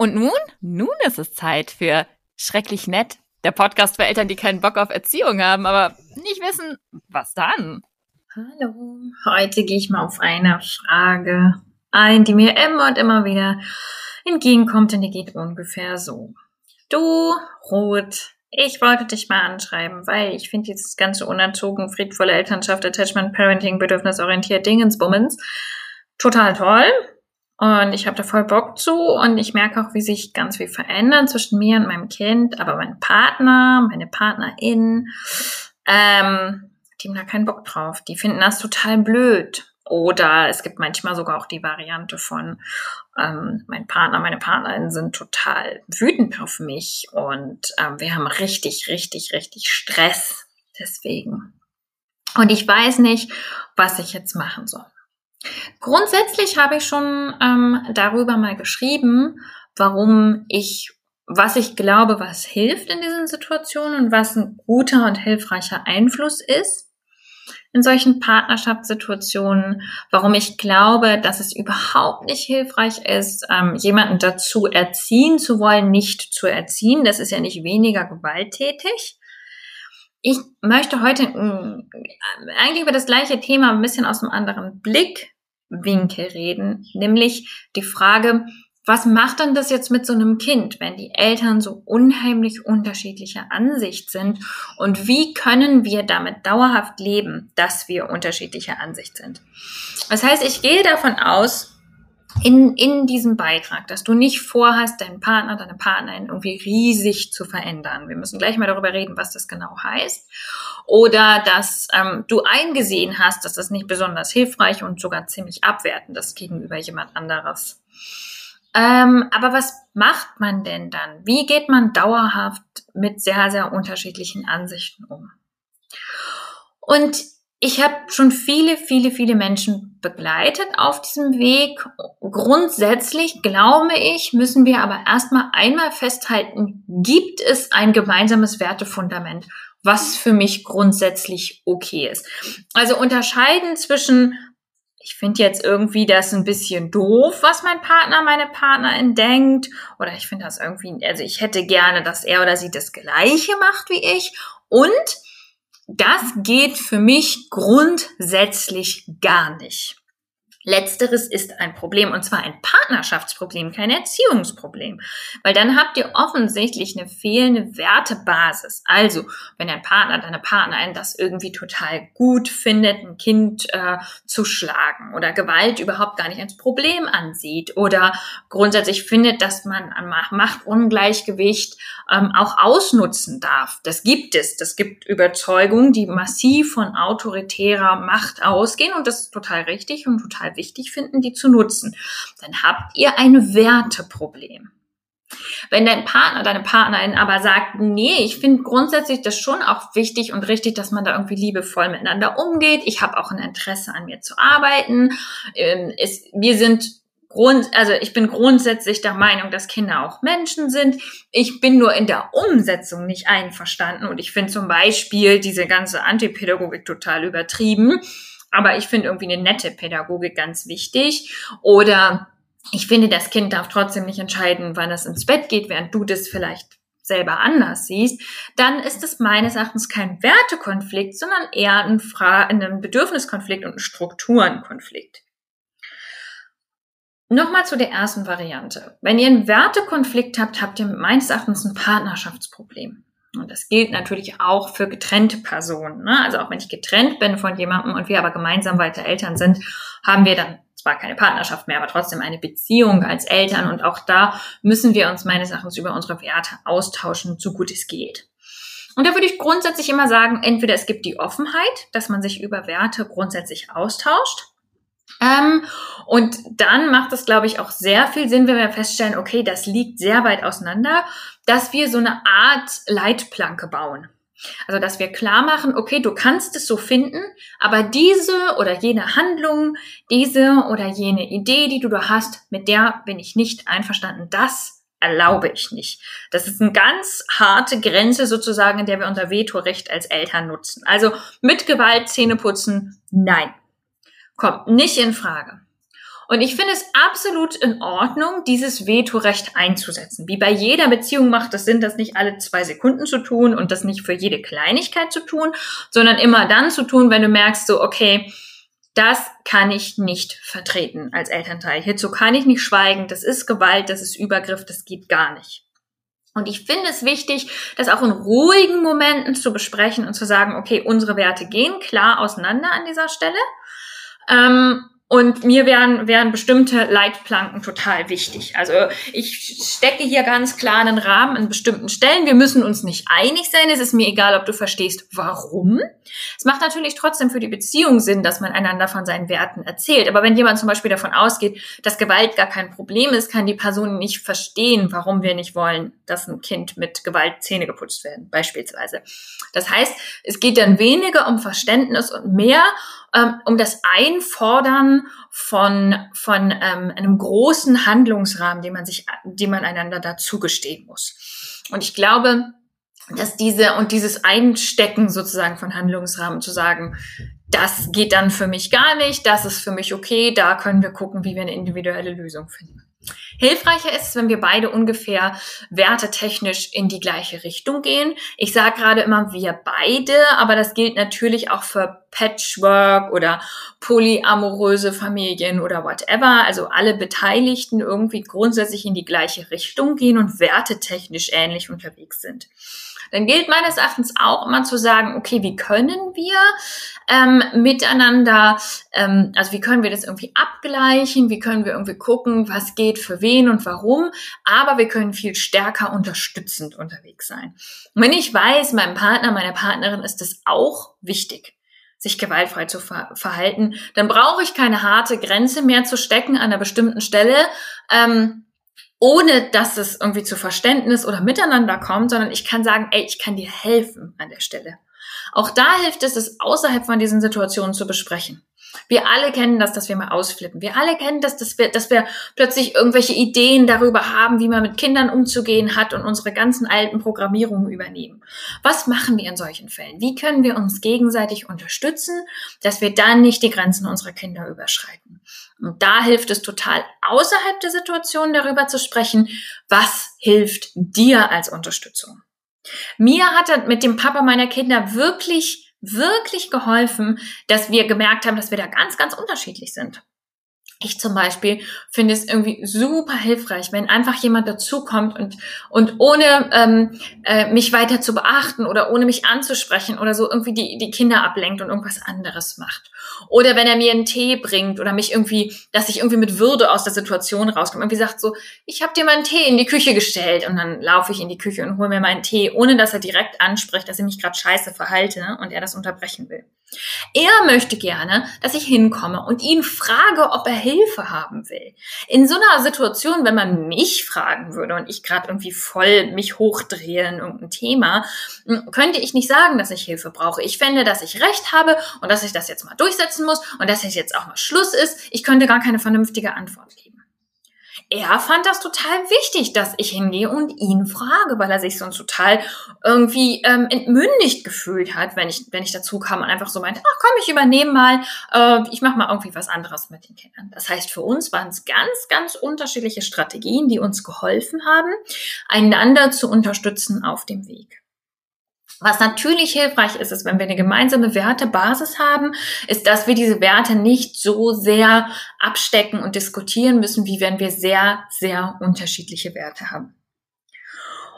Und nun? Nun ist es Zeit für Schrecklich Nett, der Podcast für Eltern, die keinen Bock auf Erziehung haben, aber nicht wissen, was dann. Hallo, heute gehe ich mal auf eine Frage ein, die mir immer und immer wieder entgegenkommt und die geht ungefähr so. Du, Ruth, ich wollte dich mal anschreiben, weil ich finde dieses ganze unerzogen, friedvolle Elternschaft, Attachment, Parenting, bedürfnisorientiert Dingensbummens total toll. Und ich habe da voll Bock zu und ich merke auch, wie sich ganz viel verändert zwischen mir und meinem Kind, aber mein Partner, meine Partnerin, ähm, die haben da keinen Bock drauf. Die finden das total blöd. Oder es gibt manchmal sogar auch die Variante von, ähm, mein Partner, meine Partnerin sind total wütend auf mich und ähm, wir haben richtig, richtig, richtig Stress deswegen. Und ich weiß nicht, was ich jetzt machen soll. Grundsätzlich habe ich schon ähm, darüber mal geschrieben, warum ich, was ich glaube, was hilft in diesen Situationen und was ein guter und hilfreicher Einfluss ist in solchen Partnerschaftssituationen, warum ich glaube, dass es überhaupt nicht hilfreich ist, ähm, jemanden dazu erziehen zu wollen, nicht zu erziehen. Das ist ja nicht weniger gewalttätig. Ich möchte heute äh, eigentlich über das gleiche Thema ein bisschen aus einem anderen Blickwinkel reden, nämlich die Frage, was macht denn das jetzt mit so einem Kind, wenn die Eltern so unheimlich unterschiedlicher Ansicht sind? Und wie können wir damit dauerhaft leben, dass wir unterschiedlicher Ansicht sind? Das heißt, ich gehe davon aus, in, in diesem Beitrag, dass du nicht vorhast, deinen Partner, deine Partnerin irgendwie riesig zu verändern. Wir müssen gleich mal darüber reden, was das genau heißt. Oder dass ähm, du eingesehen hast, dass das nicht besonders hilfreich und sogar ziemlich abwertend ist gegenüber jemand anderes. Ähm, aber was macht man denn dann? Wie geht man dauerhaft mit sehr, sehr unterschiedlichen Ansichten um? Und ich habe schon viele, viele, viele Menschen begleitet auf diesem Weg. Grundsätzlich glaube ich, müssen wir aber erstmal einmal festhalten, gibt es ein gemeinsames Wertefundament, was für mich grundsätzlich okay ist. Also unterscheiden zwischen ich finde jetzt irgendwie das ein bisschen doof, was mein Partner, meine Partnerin denkt. Oder ich finde das irgendwie, also ich hätte gerne, dass er oder sie das Gleiche macht wie ich. Und das geht für mich grundsätzlich gar nicht. Letzteres ist ein Problem und zwar ein Partnerschaftsproblem, kein Erziehungsproblem. Weil dann habt ihr offensichtlich eine fehlende Wertebasis. Also, wenn dein Partner, deine Partnerin das irgendwie total gut findet, ein Kind äh, zu schlagen oder Gewalt überhaupt gar nicht als Problem ansieht oder grundsätzlich findet, dass man an Machtungleichgewicht ähm, auch ausnutzen darf. Das gibt es. Das gibt Überzeugungen, die massiv von autoritärer Macht ausgehen und das ist total richtig und total total wichtig finden, die zu nutzen, dann habt ihr ein Werteproblem. Wenn dein Partner, deine Partnerin aber sagt, nee, ich finde grundsätzlich das schon auch wichtig und richtig, dass man da irgendwie liebevoll miteinander umgeht. Ich habe auch ein Interesse an mir zu arbeiten. Ähm, wir sind Grund, also ich bin grundsätzlich der Meinung, dass Kinder auch Menschen sind. Ich bin nur in der Umsetzung nicht einverstanden und ich finde zum Beispiel diese ganze Antipädagogik total übertrieben. Aber ich finde irgendwie eine nette Pädagogik ganz wichtig. Oder ich finde, das Kind darf trotzdem nicht entscheiden, wann es ins Bett geht, während du das vielleicht selber anders siehst, dann ist es meines Erachtens kein Wertekonflikt, sondern eher ein, Fra ein Bedürfniskonflikt und ein Strukturenkonflikt. Nochmal zu der ersten Variante. Wenn ihr einen Wertekonflikt habt, habt ihr meines Erachtens ein Partnerschaftsproblem. Und das gilt natürlich auch für getrennte Personen. Ne? Also auch wenn ich getrennt bin von jemandem und wir aber gemeinsam weiter Eltern sind, haben wir dann zwar keine Partnerschaft mehr, aber trotzdem eine Beziehung als Eltern. Und auch da müssen wir uns meines Erachtens über unsere Werte austauschen, so gut es geht. Und da würde ich grundsätzlich immer sagen, entweder es gibt die Offenheit, dass man sich über Werte grundsätzlich austauscht. Ähm, und dann macht es, glaube ich, auch sehr viel Sinn, wenn wir feststellen, okay, das liegt sehr weit auseinander, dass wir so eine Art Leitplanke bauen. Also, dass wir klar machen, okay, du kannst es so finden, aber diese oder jene Handlung, diese oder jene Idee, die du da hast, mit der bin ich nicht einverstanden. Das erlaube ich nicht. Das ist eine ganz harte Grenze sozusagen, in der wir unser Vetorecht als Eltern nutzen. Also mit Gewalt Zähne putzen, nein kommt nicht in Frage. Und ich finde es absolut in Ordnung, dieses Vetorecht einzusetzen. Wie bei jeder Beziehung macht es Sinn, das nicht alle zwei Sekunden zu tun und das nicht für jede Kleinigkeit zu tun, sondern immer dann zu tun, wenn du merkst, so, okay, das kann ich nicht vertreten als Elternteil. Hierzu kann ich nicht schweigen. Das ist Gewalt, das ist Übergriff, das geht gar nicht. Und ich finde es wichtig, das auch in ruhigen Momenten zu besprechen und zu sagen, okay, unsere Werte gehen klar auseinander an dieser Stelle. Ähm, und mir wären, wären bestimmte Leitplanken total wichtig. Also ich stecke hier ganz klar einen Rahmen in bestimmten Stellen. Wir müssen uns nicht einig sein. Es ist mir egal, ob du verstehst, warum. Es macht natürlich trotzdem für die Beziehung Sinn, dass man einander von seinen Werten erzählt. Aber wenn jemand zum Beispiel davon ausgeht, dass Gewalt gar kein Problem ist, kann die Person nicht verstehen, warum wir nicht wollen, dass ein Kind mit Gewalt Zähne geputzt werden, beispielsweise. Das heißt, es geht dann weniger um Verständnis und mehr ähm, um das Einfordern von, von ähm, einem großen Handlungsrahmen, den man sich, den man einander dazugestehen muss. Und ich glaube, dass diese und dieses Einstecken sozusagen von Handlungsrahmen zu sagen, das geht dann für mich gar nicht, das ist für mich okay, da können wir gucken, wie wir eine individuelle Lösung finden. Hilfreicher ist es, wenn wir beide ungefähr wertetechnisch in die gleiche Richtung gehen. Ich sage gerade immer wir beide, aber das gilt natürlich auch für Patchwork oder polyamoröse Familien oder whatever. Also alle Beteiligten irgendwie grundsätzlich in die gleiche Richtung gehen und wertetechnisch ähnlich unterwegs sind dann gilt meines Erachtens auch immer zu sagen, okay, wie können wir ähm, miteinander, ähm, also wie können wir das irgendwie abgleichen, wie können wir irgendwie gucken, was geht für wen und warum, aber wir können viel stärker unterstützend unterwegs sein. Und wenn ich weiß, meinem Partner, meiner Partnerin ist es auch wichtig, sich gewaltfrei zu ver verhalten, dann brauche ich keine harte Grenze mehr zu stecken an einer bestimmten Stelle. Ähm, ohne dass es irgendwie zu Verständnis oder Miteinander kommt, sondern ich kann sagen, ey, ich kann dir helfen an der Stelle. Auch da hilft es, es außerhalb von diesen Situationen zu besprechen. Wir alle kennen das, dass wir mal ausflippen. Wir alle kennen das, dass wir, dass wir plötzlich irgendwelche Ideen darüber haben, wie man mit Kindern umzugehen hat und unsere ganzen alten Programmierungen übernehmen. Was machen wir in solchen Fällen? Wie können wir uns gegenseitig unterstützen, dass wir dann nicht die Grenzen unserer Kinder überschreiten? Und da hilft es total, außerhalb der Situation darüber zu sprechen, was hilft dir als Unterstützung. Mir hat mit dem Papa meiner Kinder wirklich wirklich geholfen, dass wir gemerkt haben, dass wir da ganz, ganz unterschiedlich sind. Ich zum Beispiel finde es irgendwie super hilfreich, wenn einfach jemand dazukommt und, und ohne ähm, äh, mich weiter zu beachten oder ohne mich anzusprechen oder so irgendwie die, die Kinder ablenkt und irgendwas anderes macht. Oder wenn er mir einen Tee bringt oder mich irgendwie, dass ich irgendwie mit Würde aus der Situation rauskomme. Irgendwie sagt so, ich habe dir meinen Tee in die Küche gestellt und dann laufe ich in die Küche und hole mir meinen Tee, ohne dass er direkt anspricht, dass ich mich gerade scheiße verhalte und er das unterbrechen will. Er möchte gerne, dass ich hinkomme und ihn frage, ob er Hilfe haben will. In so einer Situation, wenn man mich fragen würde und ich gerade irgendwie voll mich hochdrehe in irgendein Thema, könnte ich nicht sagen, dass ich Hilfe brauche. Ich fände, dass ich Recht habe und dass ich das jetzt mal durchsetzen muss und dass es jetzt auch mal Schluss ist. Ich könnte gar keine vernünftige Antwort geben er fand das total wichtig, dass ich hingehe und ihn frage, weil er sich sonst total irgendwie ähm, entmündigt gefühlt hat, wenn ich, wenn ich dazu kam und einfach so meinte, ach komm, ich übernehme mal, äh, ich mache mal irgendwie was anderes mit den Kindern. Das heißt, für uns waren es ganz, ganz unterschiedliche Strategien, die uns geholfen haben, einander zu unterstützen auf dem Weg. Was natürlich hilfreich ist, ist, wenn wir eine gemeinsame Wertebasis haben, ist, dass wir diese Werte nicht so sehr abstecken und diskutieren müssen, wie wenn wir sehr, sehr unterschiedliche Werte haben.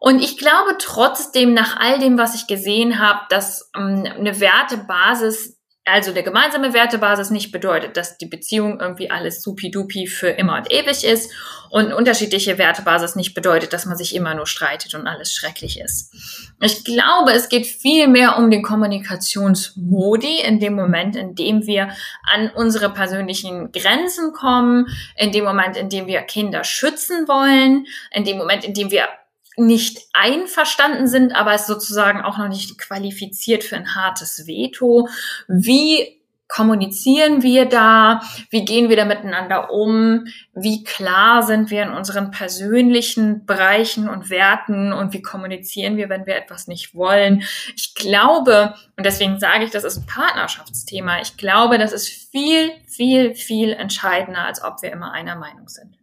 Und ich glaube trotzdem, nach all dem, was ich gesehen habe, dass ähm, eine Wertebasis also der gemeinsame Wertebasis nicht bedeutet, dass die Beziehung irgendwie alles supi-dupi für immer und ewig ist und unterschiedliche Wertebasis nicht bedeutet, dass man sich immer nur streitet und alles schrecklich ist. Ich glaube, es geht viel mehr um den Kommunikationsmodi in dem Moment, in dem wir an unsere persönlichen Grenzen kommen, in dem Moment, in dem wir Kinder schützen wollen, in dem Moment, in dem wir nicht einverstanden sind, aber es sozusagen auch noch nicht qualifiziert für ein hartes Veto. Wie kommunizieren wir da? Wie gehen wir da miteinander um? Wie klar sind wir in unseren persönlichen Bereichen und Werten und wie kommunizieren wir, wenn wir etwas nicht wollen? Ich glaube, und deswegen sage ich, das ist ein Partnerschaftsthema. Ich glaube, das ist viel, viel, viel entscheidender, als ob wir immer einer Meinung sind.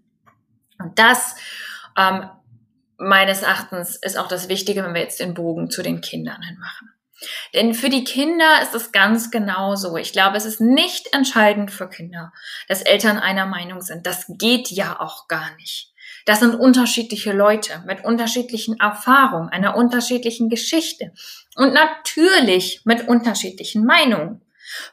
Und das ähm, meines Erachtens ist auch das Wichtige, wenn wir jetzt den Bogen zu den Kindern hin machen. Denn für die Kinder ist es ganz genau so. Ich glaube, es ist nicht entscheidend für Kinder, dass Eltern einer Meinung sind. Das geht ja auch gar nicht. Das sind unterschiedliche Leute mit unterschiedlichen Erfahrungen, einer unterschiedlichen Geschichte und natürlich mit unterschiedlichen Meinungen.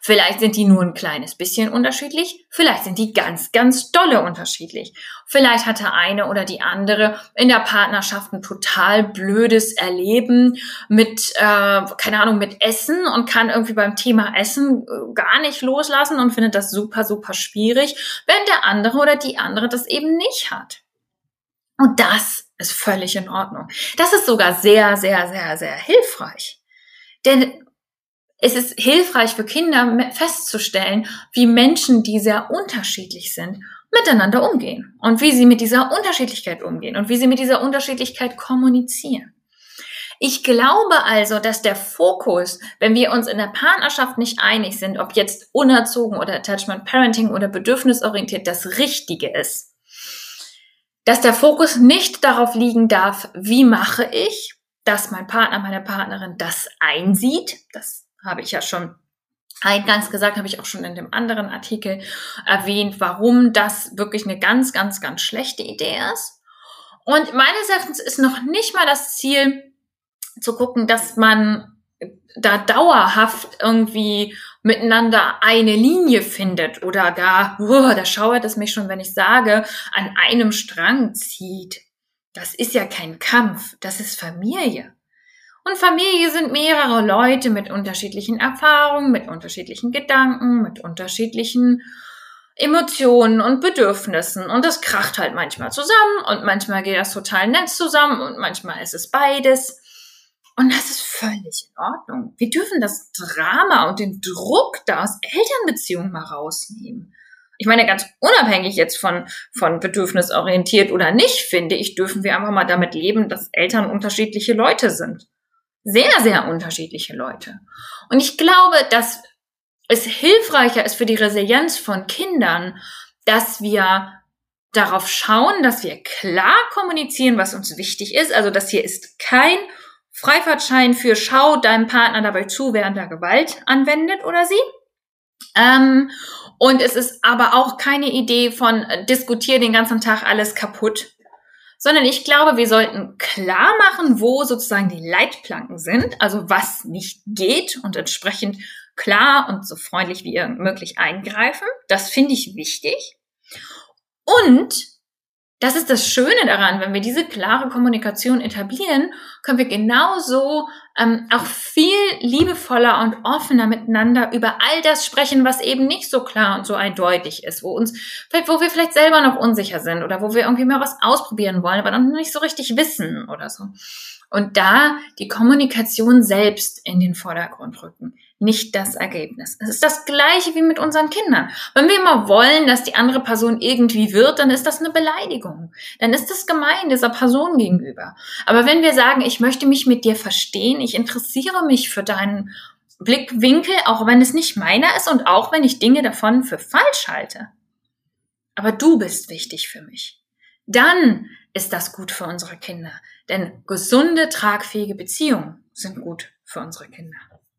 Vielleicht sind die nur ein kleines bisschen unterschiedlich, vielleicht sind die ganz, ganz dolle unterschiedlich. Vielleicht hatte eine oder die andere in der Partnerschaft ein total blödes Erleben mit, äh, keine Ahnung, mit Essen und kann irgendwie beim Thema Essen äh, gar nicht loslassen und findet das super, super schwierig, während der andere oder die andere das eben nicht hat. Und das ist völlig in Ordnung. Das ist sogar sehr, sehr, sehr, sehr hilfreich. Denn es ist hilfreich für Kinder festzustellen, wie Menschen, die sehr unterschiedlich sind, miteinander umgehen und wie sie mit dieser Unterschiedlichkeit umgehen und wie sie mit dieser Unterschiedlichkeit kommunizieren. Ich glaube also, dass der Fokus, wenn wir uns in der Partnerschaft nicht einig sind, ob jetzt unerzogen oder Attachment Parenting oder bedürfnisorientiert das Richtige ist, dass der Fokus nicht darauf liegen darf, wie mache ich, dass mein Partner, meine Partnerin das einsieht, das habe ich ja schon eingangs gesagt, habe ich auch schon in dem anderen Artikel erwähnt, warum das wirklich eine ganz, ganz, ganz schlechte Idee ist. Und meines Erachtens ist noch nicht mal das Ziel zu gucken, dass man da dauerhaft irgendwie miteinander eine Linie findet oder gar, oh, da schauert es mich schon, wenn ich sage, an einem Strang zieht. Das ist ja kein Kampf, das ist Familie. Und Familie sind mehrere Leute mit unterschiedlichen Erfahrungen, mit unterschiedlichen Gedanken, mit unterschiedlichen Emotionen und Bedürfnissen. Und das kracht halt manchmal zusammen und manchmal geht das total nett zusammen und manchmal ist es beides. Und das ist völlig in Ordnung. Wir dürfen das Drama und den Druck da aus Elternbeziehungen mal rausnehmen. Ich meine, ganz unabhängig jetzt von, von bedürfnisorientiert oder nicht, finde ich, dürfen wir einfach mal damit leben, dass Eltern unterschiedliche Leute sind sehr, sehr unterschiedliche Leute. Und ich glaube, dass es hilfreicher ist für die Resilienz von Kindern, dass wir darauf schauen, dass wir klar kommunizieren, was uns wichtig ist. Also das hier ist kein Freifahrtschein für schau deinem Partner dabei zu, während er Gewalt anwendet oder sie. Ähm, und es ist aber auch keine Idee von äh, den ganzen Tag alles kaputt, sondern ich glaube, wir sollten klar machen, wo sozusagen die Leitplanken sind, also was nicht geht und entsprechend klar und so freundlich wie möglich eingreifen. Das finde ich wichtig. Und das ist das Schöne daran, wenn wir diese klare Kommunikation etablieren, können wir genauso ähm, auch viel liebevoller und offener miteinander über all das sprechen, was eben nicht so klar und so eindeutig ist, wo uns, wo wir vielleicht selber noch unsicher sind oder wo wir irgendwie mal was ausprobieren wollen, aber noch nicht so richtig wissen oder so. Und da die Kommunikation selbst in den Vordergrund rücken nicht das Ergebnis. Es ist das gleiche wie mit unseren Kindern. Wenn wir immer wollen, dass die andere Person irgendwie wird, dann ist das eine Beleidigung. Dann ist das gemein dieser Person gegenüber. Aber wenn wir sagen, ich möchte mich mit dir verstehen, ich interessiere mich für deinen Blickwinkel, auch wenn es nicht meiner ist und auch wenn ich Dinge davon für falsch halte. Aber du bist wichtig für mich. Dann ist das gut für unsere Kinder. Denn gesunde, tragfähige Beziehungen sind gut für unsere Kinder.